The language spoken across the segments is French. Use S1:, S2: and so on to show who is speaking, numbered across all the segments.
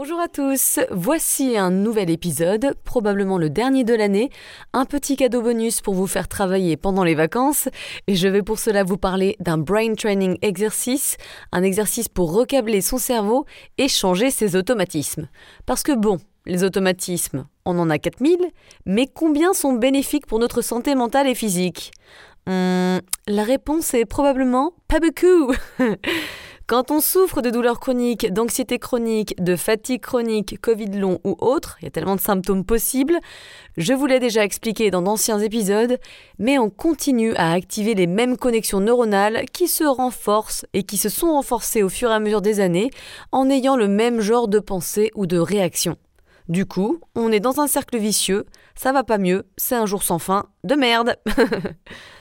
S1: Bonjour à tous, voici un nouvel épisode, probablement le dernier de l'année, un petit cadeau bonus pour vous faire travailler pendant les vacances, et je vais pour cela vous parler d'un brain training exercice, un exercice pour recabler son cerveau et changer ses automatismes. Parce que bon, les automatismes, on en a 4000, mais combien sont bénéfiques pour notre santé mentale et physique? Hum, La réponse est probablement pas beaucoup Quand on souffre de douleurs chroniques, d'anxiété chronique, de fatigue chronique, Covid long ou autre, il y a tellement de symptômes possibles, je vous l'ai déjà expliqué dans d'anciens épisodes, mais on continue à activer les mêmes connexions neuronales qui se renforcent et qui se sont renforcées au fur et à mesure des années en ayant le même genre de pensée ou de réaction. Du coup, on est dans un cercle vicieux, ça va pas mieux, c'est un jour sans fin, de merde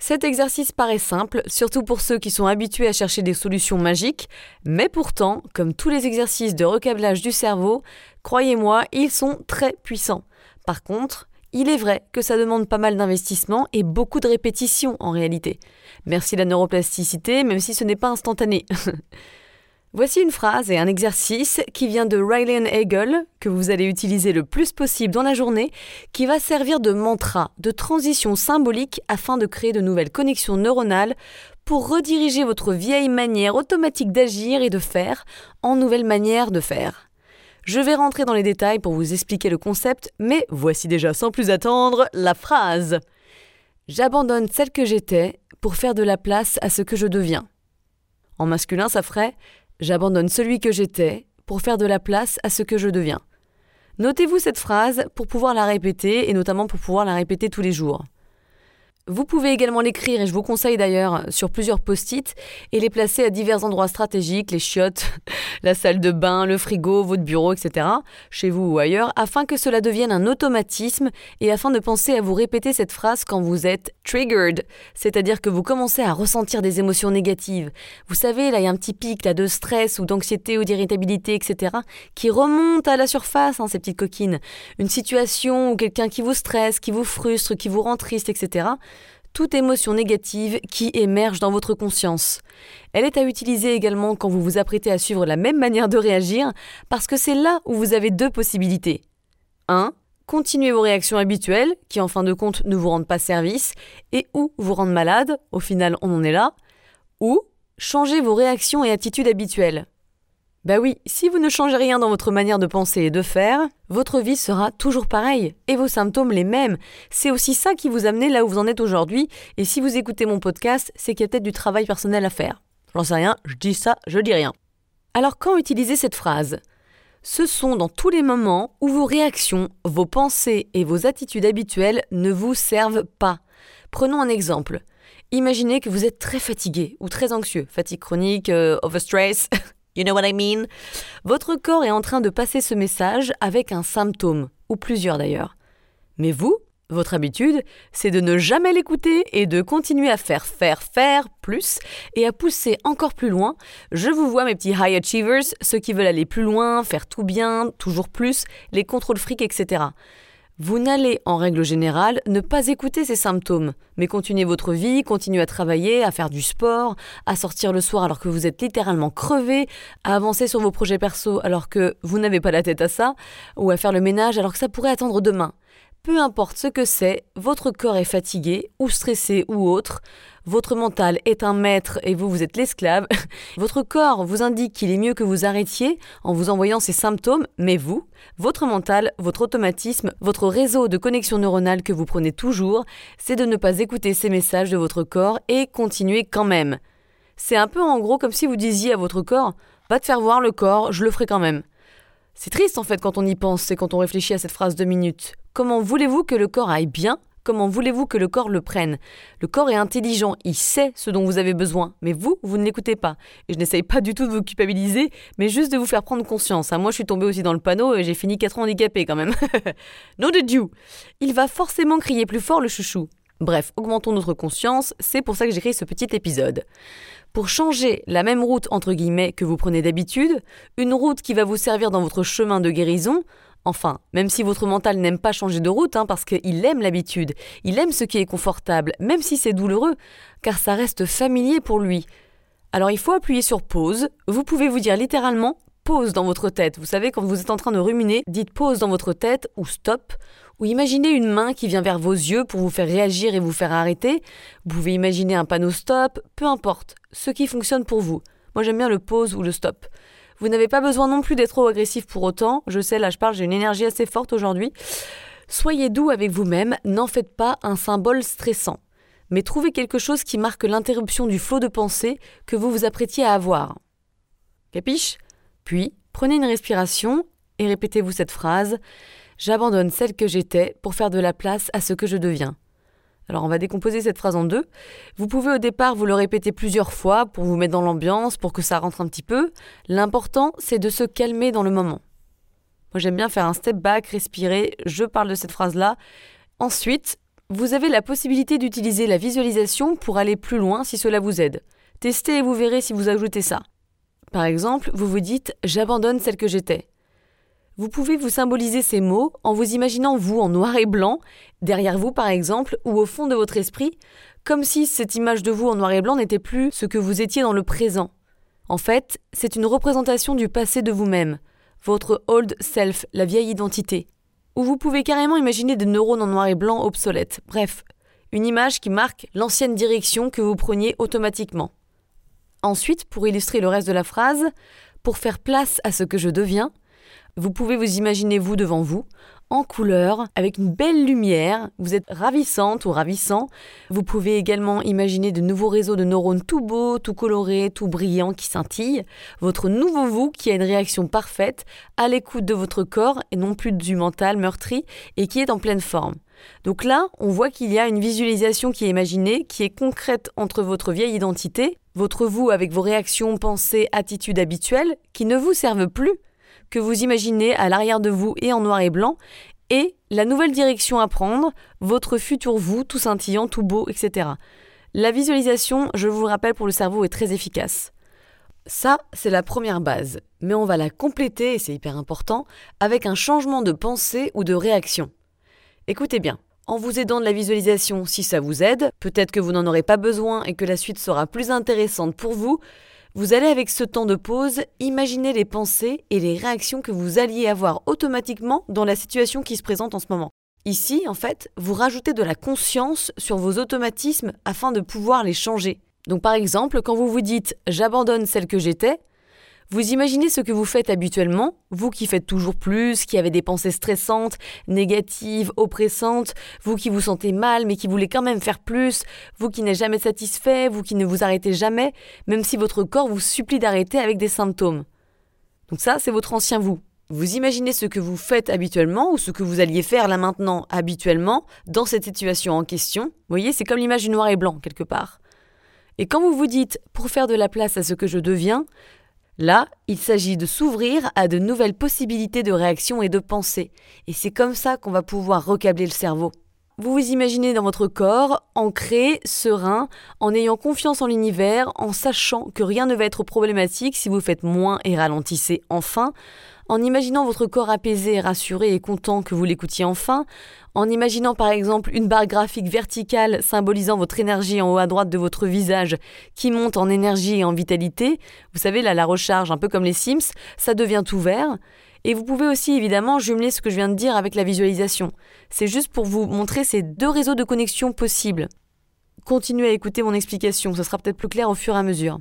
S1: Cet exercice paraît simple, surtout pour ceux qui sont habitués à chercher des solutions magiques, mais pourtant, comme tous les exercices de recablage du cerveau, croyez-moi, ils sont très puissants. Par contre, il est vrai que ça demande pas mal d'investissement et beaucoup de répétitions en réalité. Merci la neuroplasticité, même si ce n'est pas instantané. Voici une phrase et un exercice qui vient de Ryan Hegel, que vous allez utiliser le plus possible dans la journée, qui va servir de mantra, de transition symbolique afin de créer de nouvelles connexions neuronales pour rediriger votre vieille manière automatique d'agir et de faire en nouvelle manière de faire. Je vais rentrer dans les détails pour vous expliquer le concept, mais voici déjà sans plus attendre la phrase. J'abandonne celle que j'étais pour faire de la place à ce que je deviens. En masculin, ça ferait J'abandonne celui que j'étais pour faire de la place à ce que je deviens. Notez-vous cette phrase pour pouvoir la répéter et notamment pour pouvoir la répéter tous les jours. Vous pouvez également l'écrire, et je vous conseille d'ailleurs, sur plusieurs post-it, et les placer à divers endroits stratégiques, les chiottes, la salle de bain, le frigo, votre bureau, etc., chez vous ou ailleurs, afin que cela devienne un automatisme et afin de penser à vous répéter cette phrase quand vous êtes triggered, c'est-à-dire que vous commencez à ressentir des émotions négatives. Vous savez, là, il y a un petit pic là, de stress ou d'anxiété ou d'irritabilité, etc., qui remonte à la surface, hein, ces petites coquines. Une situation ou quelqu'un qui vous stresse, qui vous frustre, qui vous rend triste, etc émotion négative qui émerge dans votre conscience. Elle est à utiliser également quand vous vous apprêtez à suivre la même manière de réagir, parce que c'est là où vous avez deux possibilités. 1. Continuez vos réactions habituelles, qui en fin de compte ne vous rendent pas service, et ou vous rendent malade, au final on en est là, ou changez vos réactions et attitudes habituelles. Bah oui, si vous ne changez rien dans votre manière de penser et de faire, votre vie sera toujours pareille et vos symptômes les mêmes. C'est aussi ça qui vous amené là où vous en êtes aujourd'hui. Et si vous écoutez mon podcast, c'est qu'il y a peut-être du travail personnel à faire. J'en sais rien, je dis ça, je dis rien. Alors quand utiliser cette phrase? Ce sont dans tous les moments où vos réactions, vos pensées et vos attitudes habituelles ne vous servent pas. Prenons un exemple. Imaginez que vous êtes très fatigué ou très anxieux, fatigue chronique, euh, overstress, You know what I mean? Votre corps est en train de passer ce message avec un symptôme, ou plusieurs d'ailleurs. Mais vous, votre habitude, c'est de ne jamais l'écouter et de continuer à faire, faire, faire plus et à pousser encore plus loin. Je vous vois, mes petits high achievers, ceux qui veulent aller plus loin, faire tout bien, toujours plus, les contrôles fric, etc. Vous n'allez, en règle générale, ne pas écouter ces symptômes, mais continuer votre vie, continuer à travailler, à faire du sport, à sortir le soir alors que vous êtes littéralement crevé, à avancer sur vos projets perso alors que vous n'avez pas la tête à ça, ou à faire le ménage alors que ça pourrait attendre demain. Peu importe ce que c'est, votre corps est fatigué, ou stressé, ou autre, votre mental est un maître et vous, vous êtes l'esclave, votre corps vous indique qu'il est mieux que vous arrêtiez en vous envoyant ces symptômes, mais vous, votre mental, votre automatisme, votre réseau de connexion neuronale que vous prenez toujours, c'est de ne pas écouter ces messages de votre corps et continuer quand même. C'est un peu en gros comme si vous disiez à votre corps, va te faire voir le corps, je le ferai quand même. C'est triste en fait quand on y pense et quand on réfléchit à cette phrase de minutes. Comment voulez-vous que le corps aille bien? Comment voulez-vous que le corps le prenne? Le corps est intelligent, il sait ce dont vous avez besoin, mais vous, vous ne l'écoutez pas. Et je n'essaye pas du tout de vous culpabiliser, mais juste de vous faire prendre conscience. Moi, je suis tombée aussi dans le panneau et j'ai fini 4 ans handicapé quand même. non de Dieu Il va forcément crier plus fort le chouchou. Bref, augmentons notre conscience, c'est pour ça que j'écris ce petit épisode. Pour changer la même route entre guillemets que vous prenez d'habitude, une route qui va vous servir dans votre chemin de guérison, Enfin, même si votre mental n'aime pas changer de route, hein, parce qu'il aime l'habitude, il aime ce qui est confortable, même si c'est douloureux, car ça reste familier pour lui. Alors il faut appuyer sur pause, vous pouvez vous dire littéralement pause dans votre tête. Vous savez, quand vous êtes en train de ruminer, dites pause dans votre tête ou stop, ou imaginez une main qui vient vers vos yeux pour vous faire réagir et vous faire arrêter. Vous pouvez imaginer un panneau stop, peu importe, ce qui fonctionne pour vous. Moi j'aime bien le pause ou le stop. Vous n'avez pas besoin non plus d'être trop agressif pour autant. Je sais, là je parle, j'ai une énergie assez forte aujourd'hui. Soyez doux avec vous-même, n'en faites pas un symbole stressant. Mais trouvez quelque chose qui marque l'interruption du flot de pensée que vous vous apprêtiez à avoir. Capiche? Puis, prenez une respiration et répétez-vous cette phrase J'abandonne celle que j'étais pour faire de la place à ce que je deviens. Alors on va décomposer cette phrase en deux. Vous pouvez au départ vous le répéter plusieurs fois pour vous mettre dans l'ambiance, pour que ça rentre un petit peu. L'important, c'est de se calmer dans le moment. Moi j'aime bien faire un step back, respirer, je parle de cette phrase-là. Ensuite, vous avez la possibilité d'utiliser la visualisation pour aller plus loin si cela vous aide. Testez et vous verrez si vous ajoutez ça. Par exemple, vous vous dites J'abandonne celle que j'étais. Vous pouvez vous symboliser ces mots en vous imaginant vous en noir et blanc, derrière vous par exemple, ou au fond de votre esprit, comme si cette image de vous en noir et blanc n'était plus ce que vous étiez dans le présent. En fait, c'est une représentation du passé de vous-même, votre old self, la vieille identité. Ou vous pouvez carrément imaginer des neurones en noir et blanc obsolètes. Bref, une image qui marque l'ancienne direction que vous preniez automatiquement. Ensuite, pour illustrer le reste de la phrase, pour faire place à ce que je deviens, vous pouvez vous imaginer vous devant vous, en couleur, avec une belle lumière, vous êtes ravissante ou ravissant. Vous pouvez également imaginer de nouveaux réseaux de neurones tout beaux, tout colorés, tout brillants qui scintillent. Votre nouveau vous qui a une réaction parfaite, à l'écoute de votre corps et non plus du mental meurtri et qui est en pleine forme. Donc là, on voit qu'il y a une visualisation qui est imaginée, qui est concrète entre votre vieille identité, votre vous avec vos réactions, pensées, attitudes habituelles, qui ne vous servent plus, que vous imaginez à l'arrière de vous et en noir et blanc, et la nouvelle direction à prendre, votre futur vous, tout scintillant, tout beau, etc. La visualisation, je vous le rappelle, pour le cerveau est très efficace. Ça, c'est la première base, mais on va la compléter, et c'est hyper important, avec un changement de pensée ou de réaction. Écoutez bien, en vous aidant de la visualisation, si ça vous aide, peut-être que vous n'en aurez pas besoin et que la suite sera plus intéressante pour vous, vous allez avec ce temps de pause imaginer les pensées et les réactions que vous alliez avoir automatiquement dans la situation qui se présente en ce moment. Ici, en fait, vous rajoutez de la conscience sur vos automatismes afin de pouvoir les changer. Donc par exemple, quand vous vous dites j'abandonne celle que j'étais, vous imaginez ce que vous faites habituellement, vous qui faites toujours plus, qui avez des pensées stressantes, négatives, oppressantes, vous qui vous sentez mal mais qui voulez quand même faire plus, vous qui n'êtes jamais satisfait, vous qui ne vous arrêtez jamais, même si votre corps vous supplie d'arrêter avec des symptômes. Donc ça, c'est votre ancien vous. Vous imaginez ce que vous faites habituellement ou ce que vous alliez faire là maintenant habituellement dans cette situation en question. Vous voyez, c'est comme l'image du noir et blanc quelque part. Et quand vous vous dites pour faire de la place à ce que je deviens, Là, il s'agit de s'ouvrir à de nouvelles possibilités de réaction et de pensée. Et c'est comme ça qu'on va pouvoir recabler le cerveau. Vous vous imaginez dans votre corps, ancré, serein, en ayant confiance en l'univers, en sachant que rien ne va être problématique si vous faites moins et ralentissez enfin, en imaginant votre corps apaisé, rassuré et content que vous l'écoutiez enfin, en imaginant par exemple une barre graphique verticale symbolisant votre énergie en haut à droite de votre visage qui monte en énergie et en vitalité, vous savez là la recharge un peu comme les Sims, ça devient tout vert. Et vous pouvez aussi évidemment jumeler ce que je viens de dire avec la visualisation. C'est juste pour vous montrer ces deux réseaux de connexion possibles. Continuez à écouter mon explication, ce sera peut-être plus clair au fur et à mesure.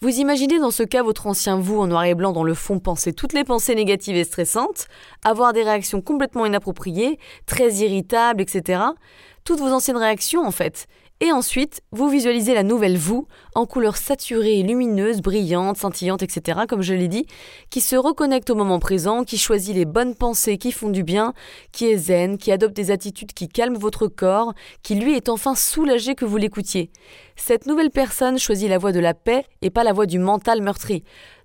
S1: Vous imaginez dans ce cas votre ancien vous en noir et blanc dans le fond penser toutes les pensées négatives et stressantes, avoir des réactions complètement inappropriées, très irritables, etc. Toutes vos anciennes réactions en fait. Et ensuite, vous visualisez la nouvelle vous, en couleur saturée, lumineuse, brillante, scintillante, etc., comme je l'ai dit, qui se reconnecte au moment présent, qui choisit les bonnes pensées qui font du bien, qui est zen, qui adopte des attitudes qui calment votre corps, qui lui est enfin soulagé que vous l'écoutiez. Cette nouvelle personne choisit la voie de la paix et pas la voie du mental meurtri.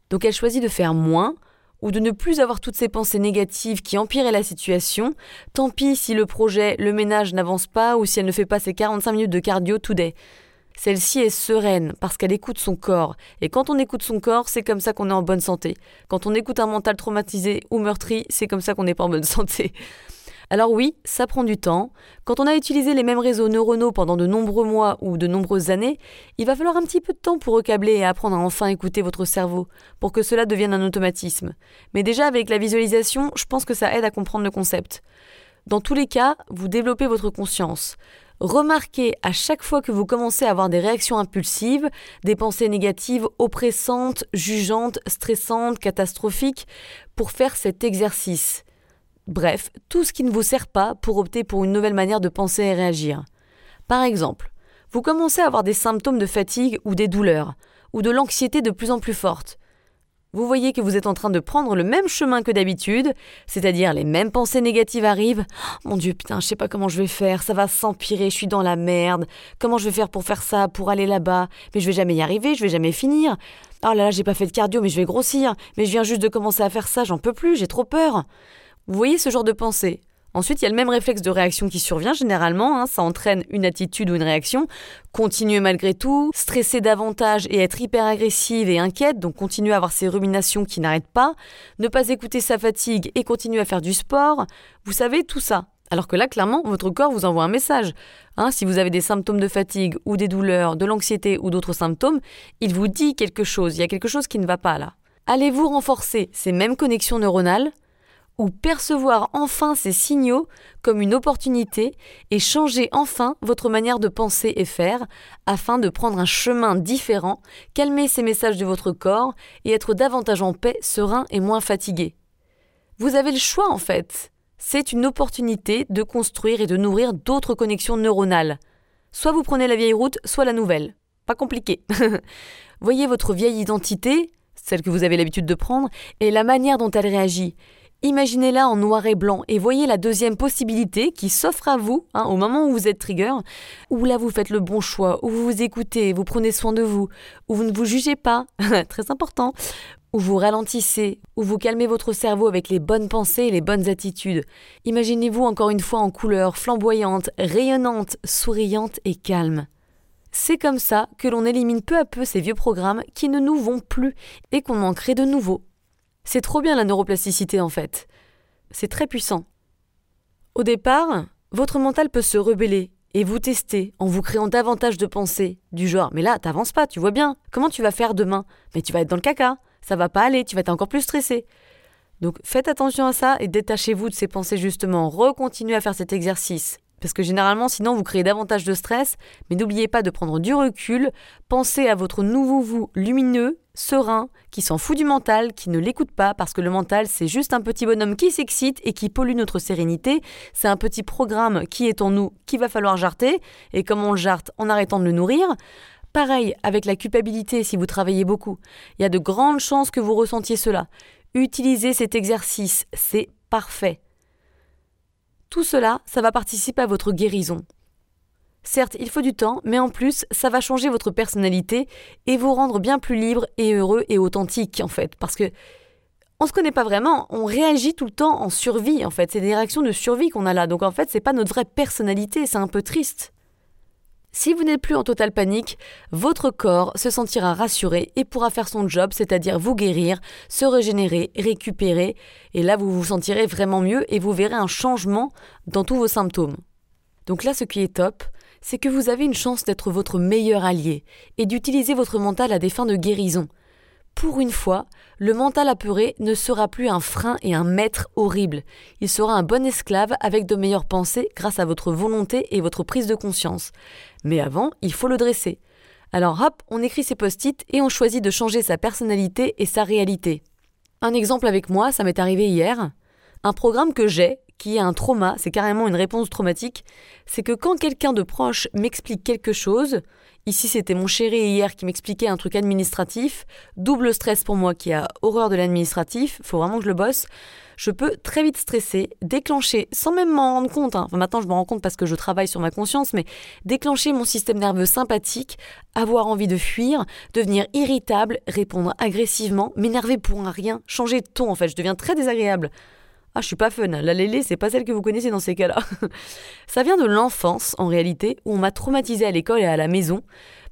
S1: Donc elle choisit de faire moins, ou de ne plus avoir toutes ces pensées négatives qui empiraient la situation, tant pis si le projet, le ménage n'avance pas ou si elle ne fait pas ses 45 minutes de cardio today. Celle-ci est sereine parce qu'elle écoute son corps. Et quand on écoute son corps, c'est comme ça qu'on est en bonne santé. Quand on écoute un mental traumatisé ou meurtri, c'est comme ça qu'on n'est pas en bonne santé. Alors oui, ça prend du temps. Quand on a utilisé les mêmes réseaux neuronaux pendant de nombreux mois ou de nombreuses années, il va falloir un petit peu de temps pour recabler et apprendre à enfin écouter votre cerveau, pour que cela devienne un automatisme. Mais déjà avec la visualisation, je pense que ça aide à comprendre le concept. Dans tous les cas, vous développez votre conscience. Remarquez à chaque fois que vous commencez à avoir des réactions impulsives, des pensées négatives, oppressantes, jugeantes, stressantes, catastrophiques, pour faire cet exercice. Bref, tout ce qui ne vous sert pas pour opter pour une nouvelle manière de penser et réagir. Par exemple, vous commencez à avoir des symptômes de fatigue ou des douleurs, ou de l'anxiété de plus en plus forte. Vous voyez que vous êtes en train de prendre le même chemin que d'habitude, c'est-à-dire les mêmes pensées négatives arrivent. Oh, mon Dieu, putain, je sais pas comment je vais faire, ça va s'empirer, je suis dans la merde. Comment je vais faire pour faire ça, pour aller là-bas? Mais je vais jamais y arriver, je vais jamais finir. Oh là là, j'ai pas fait de cardio, mais je vais grossir. Mais je viens juste de commencer à faire ça, j'en peux plus, j'ai trop peur. Vous voyez ce genre de pensée? Ensuite, il y a le même réflexe de réaction qui survient généralement, hein, ça entraîne une attitude ou une réaction. Continuer malgré tout, stresser davantage et être hyper agressive et inquiète, donc continuer à avoir ces ruminations qui n'arrêtent pas, ne pas écouter sa fatigue et continuer à faire du sport. Vous savez, tout ça. Alors que là, clairement, votre corps vous envoie un message. Hein, si vous avez des symptômes de fatigue ou des douleurs, de l'anxiété ou d'autres symptômes, il vous dit quelque chose, il y a quelque chose qui ne va pas là. Allez-vous renforcer ces mêmes connexions neuronales? Ou percevoir enfin ces signaux comme une opportunité et changer enfin votre manière de penser et faire afin de prendre un chemin différent, calmer ces messages de votre corps et être davantage en paix, serein et moins fatigué. Vous avez le choix en fait. C'est une opportunité de construire et de nourrir d'autres connexions neuronales. Soit vous prenez la vieille route, soit la nouvelle. Pas compliqué. Voyez votre vieille identité, celle que vous avez l'habitude de prendre, et la manière dont elle réagit. Imaginez-la en noir et blanc et voyez la deuxième possibilité qui s'offre à vous hein, au moment où vous êtes trigger, où là vous faites le bon choix, où vous vous écoutez, vous prenez soin de vous, où vous ne vous jugez pas, très important, où vous ralentissez, où vous calmez votre cerveau avec les bonnes pensées et les bonnes attitudes. Imaginez-vous encore une fois en couleur flamboyante, rayonnante, souriante et calme. C'est comme ça que l'on élimine peu à peu ces vieux programmes qui ne nous vont plus et qu'on en crée de nouveaux. C'est trop bien la neuroplasticité en fait. C'est très puissant. Au départ, votre mental peut se rebeller et vous tester en vous créant davantage de pensées, du genre Mais là, t'avances pas, tu vois bien. Comment tu vas faire demain? Mais tu vas être dans le caca. Ça va pas aller, tu vas être encore plus stressé. Donc faites attention à ça et détachez-vous de ces pensées justement. Recontinuez à faire cet exercice. Parce que généralement, sinon, vous créez davantage de stress. Mais n'oubliez pas de prendre du recul. Pensez à votre nouveau vous lumineux, serein, qui s'en fout du mental, qui ne l'écoute pas, parce que le mental, c'est juste un petit bonhomme qui s'excite et qui pollue notre sérénité. C'est un petit programme qui est en nous, qu'il va falloir jarter. Et comme on le jarte en arrêtant de le nourrir. Pareil avec la culpabilité si vous travaillez beaucoup. Il y a de grandes chances que vous ressentiez cela. Utilisez cet exercice, c'est parfait. Tout cela, ça va participer à votre guérison. Certes, il faut du temps, mais en plus, ça va changer votre personnalité et vous rendre bien plus libre et heureux et authentique, en fait. Parce que on se connaît pas vraiment, on réagit tout le temps en survie, en fait. C'est des réactions de survie qu'on a là. Donc en fait, c'est pas notre vraie personnalité, c'est un peu triste. Si vous n'êtes plus en totale panique, votre corps se sentira rassuré et pourra faire son job, c'est-à-dire vous guérir, se régénérer, récupérer, et là vous vous sentirez vraiment mieux et vous verrez un changement dans tous vos symptômes. Donc là ce qui est top, c'est que vous avez une chance d'être votre meilleur allié et d'utiliser votre mental à des fins de guérison. Pour une fois, le mental apeuré ne sera plus un frein et un maître horrible. Il sera un bon esclave avec de meilleures pensées grâce à votre volonté et votre prise de conscience. Mais avant, il faut le dresser. Alors hop, on écrit ses post-it et on choisit de changer sa personnalité et sa réalité. Un exemple avec moi, ça m'est arrivé hier. Un programme que j'ai, qui est un trauma, c'est carrément une réponse traumatique, c'est que quand quelqu'un de proche m'explique quelque chose, ici c'était mon chéri hier qui m'expliquait un truc administratif, double stress pour moi qui a horreur de l'administratif, faut vraiment que je le bosse, je peux très vite stresser, déclencher, sans même m'en rendre compte, hein. maintenant je m'en rends compte parce que je travaille sur ma conscience, mais déclencher mon système nerveux sympathique, avoir envie de fuir, devenir irritable, répondre agressivement, m'énerver pour un rien, changer de ton en fait, je deviens très désagréable. Ah, je suis pas fun. La lélé, c'est pas celle que vous connaissez dans ces cas-là. ça vient de l'enfance, en réalité, où on m'a traumatisé à l'école et à la maison.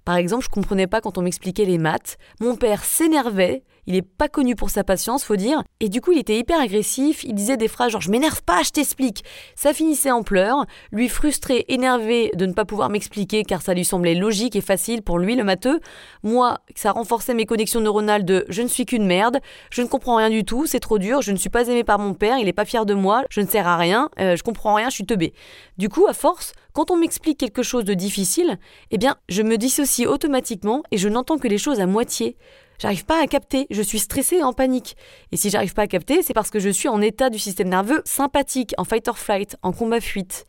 S1: Par exemple, je comprenais pas quand on m'expliquait les maths. Mon père s'énervait il est pas connu pour sa patience, faut dire. Et du coup, il était hyper agressif. Il disait des phrases genre Je m'énerve pas, je t'explique. Ça finissait en pleurs. Lui frustré, énervé de ne pas pouvoir m'expliquer car ça lui semblait logique et facile pour lui, le matheux. Moi, ça renforçait mes connexions neuronales de Je ne suis qu'une merde, je ne comprends rien du tout, c'est trop dur, je ne suis pas aimé par mon père, il est pas fier de moi, je ne sers à rien, euh, je comprends rien, je suis teubé. Du coup, à force, quand on m'explique quelque chose de difficile, eh bien, je me dissocie automatiquement et je n'entends que les choses à moitié. J'arrive pas à capter, je suis stressée en panique. Et si j'arrive pas à capter, c'est parce que je suis en état du système nerveux sympathique, en fight or flight, en combat-fuite.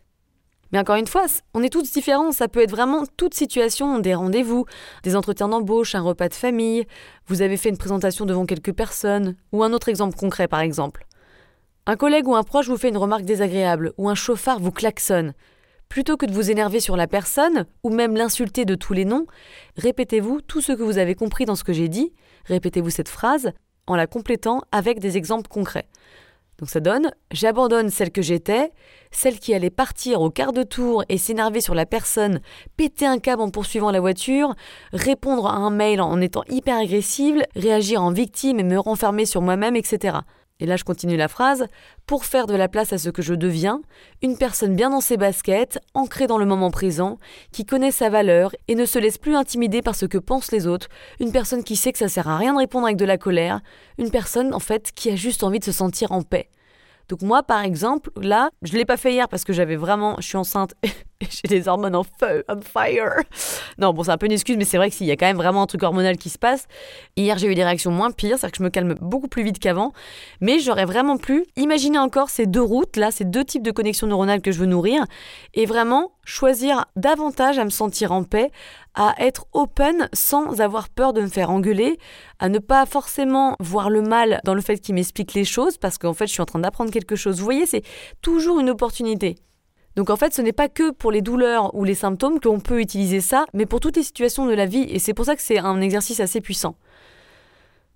S1: Mais encore une fois, on est tous différents, ça peut être vraiment toute situation, des rendez-vous, des entretiens d'embauche, un repas de famille, vous avez fait une présentation devant quelques personnes, ou un autre exemple concret par exemple. Un collègue ou un proche vous fait une remarque désagréable, ou un chauffard vous klaxonne. Plutôt que de vous énerver sur la personne, ou même l'insulter de tous les noms, répétez-vous tout ce que vous avez compris dans ce que j'ai dit, répétez-vous cette phrase en la complétant avec des exemples concrets. Donc ça donne J'abandonne celle que j'étais, celle qui allait partir au quart de tour et s'énerver sur la personne, péter un câble en poursuivant la voiture, répondre à un mail en étant hyper agressive, réagir en victime et me renfermer sur moi-même, etc et là je continue la phrase, pour faire de la place à ce que je deviens, une personne bien dans ses baskets, ancrée dans le moment présent, qui connaît sa valeur et ne se laisse plus intimider par ce que pensent les autres, une personne qui sait que ça sert à rien de répondre avec de la colère, une personne en fait qui a juste envie de se sentir en paix. Donc moi, par exemple, là, je l'ai pas fait hier parce que j'avais vraiment, je suis enceinte j'ai des hormones en feu, on fire. Non, bon, c'est un peu une excuse, mais c'est vrai qu'il y a quand même vraiment un truc hormonal qui se passe. Hier, j'ai eu des réactions moins pires, c'est-à-dire que je me calme beaucoup plus vite qu'avant. Mais j'aurais vraiment pu imaginer encore ces deux routes, là, ces deux types de connexions neuronales que je veux nourrir, et vraiment choisir davantage à me sentir en paix, à être open sans avoir peur de me faire engueuler, à ne pas forcément voir le mal dans le fait qu'il m'explique les choses, parce qu'en fait, je suis en train d'apprendre quelque chose. Vous voyez, c'est toujours une opportunité. Donc en fait, ce n'est pas que pour les douleurs ou les symptômes qu'on peut utiliser ça, mais pour toutes les situations de la vie, et c'est pour ça que c'est un exercice assez puissant.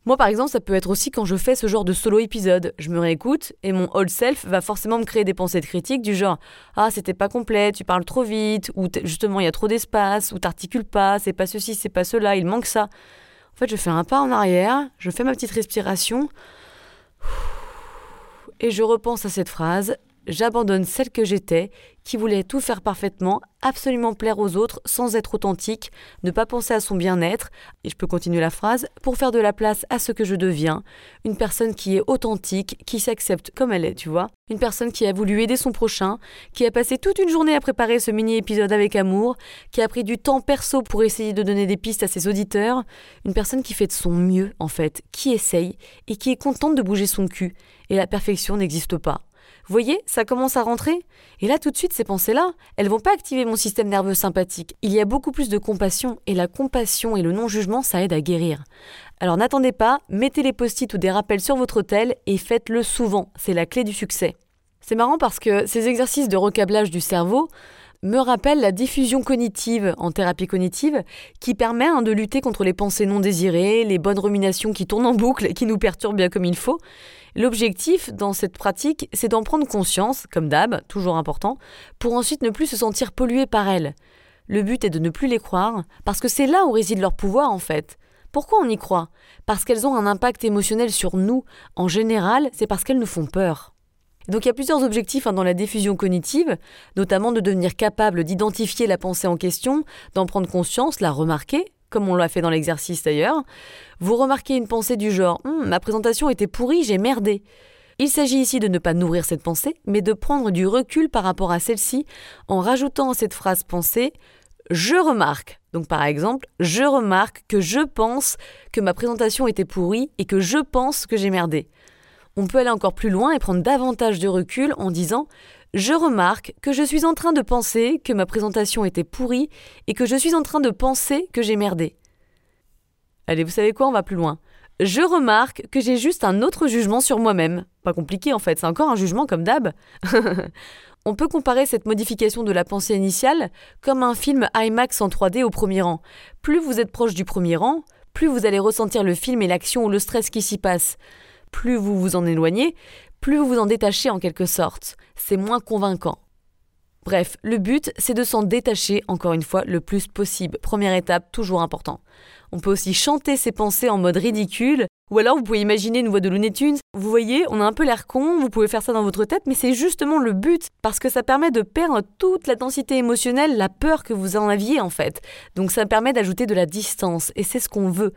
S1: Moi, par exemple, ça peut être aussi quand je fais ce genre de solo épisode. Je me réécoute et mon old self va forcément me créer des pensées de critique du genre Ah, c'était pas complet, tu parles trop vite, ou justement il y a trop d'espace, ou t'articules pas, c'est pas ceci, c'est pas cela, il manque ça. En fait, je fais un pas en arrière, je fais ma petite respiration, et je repense à cette phrase J'abandonne celle que j'étais, qui voulait tout faire parfaitement, absolument plaire aux autres sans être authentique, ne pas penser à son bien-être, et je peux continuer la phrase, pour faire de la place à ce que je deviens, une personne qui est authentique, qui s'accepte comme elle est, tu vois, une personne qui a voulu aider son prochain, qui a passé toute une journée à préparer ce mini-épisode avec amour, qui a pris du temps perso pour essayer de donner des pistes à ses auditeurs, une personne qui fait de son mieux, en fait, qui essaye, et qui est contente de bouger son cul, et la perfection n'existe pas. Vous voyez, ça commence à rentrer. Et là, tout de suite, ces pensées-là, elles vont pas activer mon système nerveux sympathique. Il y a beaucoup plus de compassion, et la compassion et le non-jugement, ça aide à guérir. Alors n'attendez pas, mettez les post-it ou des rappels sur votre hôtel et faites-le souvent. C'est la clé du succès. C'est marrant parce que ces exercices de recablage du cerveau, me rappellent la diffusion cognitive en thérapie cognitive qui permet hein, de lutter contre les pensées non désirées, les bonnes ruminations qui tournent en boucle et qui nous perturbent bien comme il faut. L'objectif dans cette pratique, c'est d'en prendre conscience, comme d'hab, toujours important, pour ensuite ne plus se sentir pollué par elles. Le but est de ne plus les croire, parce que c'est là où réside leur pouvoir en fait. Pourquoi on y croit? Parce qu'elles ont un impact émotionnel sur nous. En général, c'est parce qu'elles nous font peur. Donc il y a plusieurs objectifs hein, dans la diffusion cognitive, notamment de devenir capable d'identifier la pensée en question, d'en prendre conscience, la remarquer, comme on l'a fait dans l'exercice d'ailleurs, vous remarquez une pensée du genre hum, Ma présentation était pourrie, j'ai merdé. Il s'agit ici de ne pas nourrir cette pensée, mais de prendre du recul par rapport à celle-ci en rajoutant à cette phrase pensée Je remarque. Donc par exemple, je remarque que je pense que ma présentation était pourrie et que je pense que j'ai merdé. On peut aller encore plus loin et prendre davantage de recul en disant je remarque que je suis en train de penser que ma présentation était pourrie et que je suis en train de penser que j'ai merdé. Allez, vous savez quoi, on va plus loin. je remarque que j'ai juste un autre jugement sur moi-même. Pas compliqué en fait, c'est encore un jugement comme d'hab. On peut comparer cette modification de la pensée initiale comme un film IMAX en 3D au premier rang. Plus vous êtes proche du premier rang, plus vous allez ressentir le film et l'action ou le stress qui s'y passe. Plus vous vous en éloignez, plus vous vous en détachez en quelque sorte. C'est moins convaincant. Bref, le but, c'est de s'en détacher, encore une fois, le plus possible. Première étape, toujours important. On peut aussi chanter ses pensées en mode ridicule, ou alors vous pouvez imaginer une voix de Looney Tunes. Vous voyez, on a un peu l'air con, vous pouvez faire ça dans votre tête, mais c'est justement le but, parce que ça permet de perdre toute la densité émotionnelle, la peur que vous en aviez en fait. Donc ça permet d'ajouter de la distance, et c'est ce qu'on veut.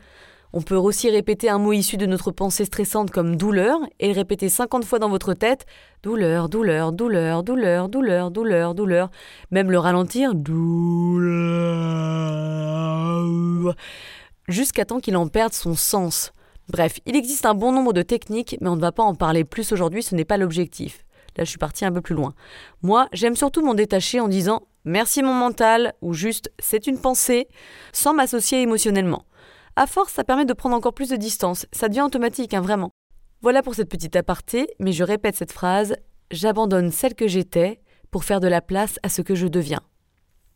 S1: On peut aussi répéter un mot issu de notre pensée stressante comme douleur et le répéter 50 fois dans votre tête. Douleur, douleur, douleur, douleur, douleur, douleur, douleur. Même le ralentir. Douleur. Jusqu'à temps qu'il en perde son sens. Bref, il existe un bon nombre de techniques, mais on ne va pas en parler plus aujourd'hui, ce n'est pas l'objectif. Là, je suis partie un peu plus loin. Moi, j'aime surtout m'en détacher en disant merci mon mental ou juste c'est une pensée, sans m'associer émotionnellement. À force, ça permet de prendre encore plus de distance. Ça devient automatique, hein, vraiment. Voilà pour cette petite aparté, mais je répète cette phrase j'abandonne celle que j'étais pour faire de la place à ce que je deviens.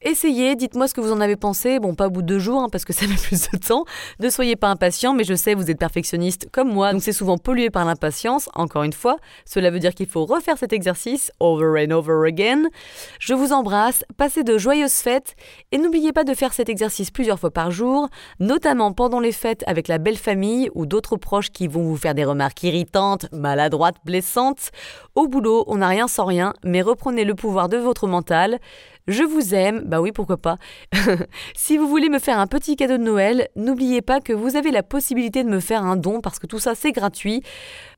S1: Essayez, dites-moi ce que vous en avez pensé. Bon, pas au bout de deux jours, hein, parce que ça met plus de temps. Ne soyez pas impatient, mais je sais, vous êtes perfectionniste comme moi, donc c'est souvent pollué par l'impatience. Encore une fois, cela veut dire qu'il faut refaire cet exercice over and over again. Je vous embrasse, passez de joyeuses fêtes, et n'oubliez pas de faire cet exercice plusieurs fois par jour, notamment pendant les fêtes avec la belle famille ou d'autres proches qui vont vous faire des remarques irritantes, maladroites, blessantes. Au boulot, on n'a rien sans rien, mais reprenez le pouvoir de votre mental. Je vous aime, bah oui, pourquoi pas. si vous voulez me faire un petit cadeau de Noël, n'oubliez pas que vous avez la possibilité de me faire un don parce que tout ça c'est gratuit.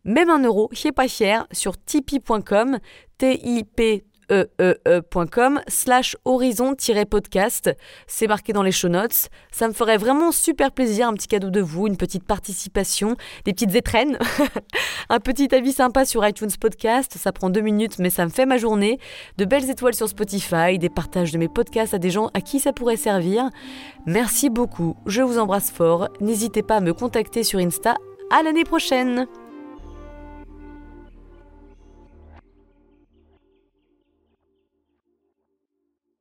S1: Même un euro, c'est pas cher, sur tipeee.com, T-I-P eee.com slash horizon-podcast. C'est marqué dans les show notes. Ça me ferait vraiment super plaisir, un petit cadeau de vous, une petite participation, des petites étrennes, un petit avis sympa sur iTunes Podcast. Ça prend deux minutes, mais ça me fait ma journée. De belles étoiles sur Spotify, des partages de mes podcasts à des gens à qui ça pourrait servir. Merci beaucoup, je vous embrasse fort. N'hésitez pas à me contacter sur Insta. À l'année prochaine!